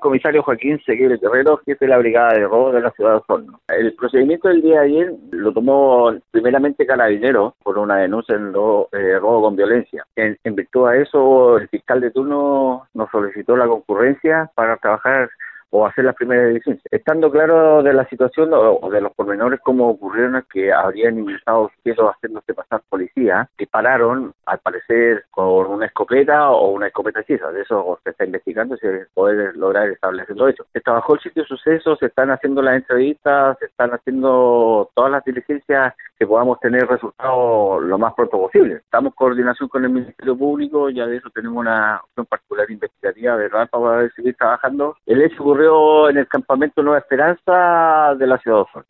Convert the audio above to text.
Comisario Joaquín Seguir Guerrero, jefe de la Brigada de Robo de la ciudad de Osorno. El procedimiento del día de ayer lo tomó primeramente Carabinero por una denuncia de eh, robo, con violencia. En, en virtud a eso, el fiscal de turno nos solicitó la concurrencia para trabajar o hacer las primeras ediciones. Estando claro de la situación o de los pormenores como ocurrieron que habrían ingresado sujetos haciéndose pasar policía, dispararon al parecer con una escopeta o una escopeta hechiza. De eso se está investigando se puede lograr establecer todo eso. Se trabajó el sitio de sucesos, se están haciendo las entrevistas, se están haciendo todas las diligencias que podamos tener resultados lo más pronto posible. Estamos en coordinación con el Ministerio Público, ya de eso tenemos una opción particular investigativa, ¿verdad? Para seguir trabajando. El hecho ocurrió en el campamento Nueva Esperanza de la ciudad de Osorno.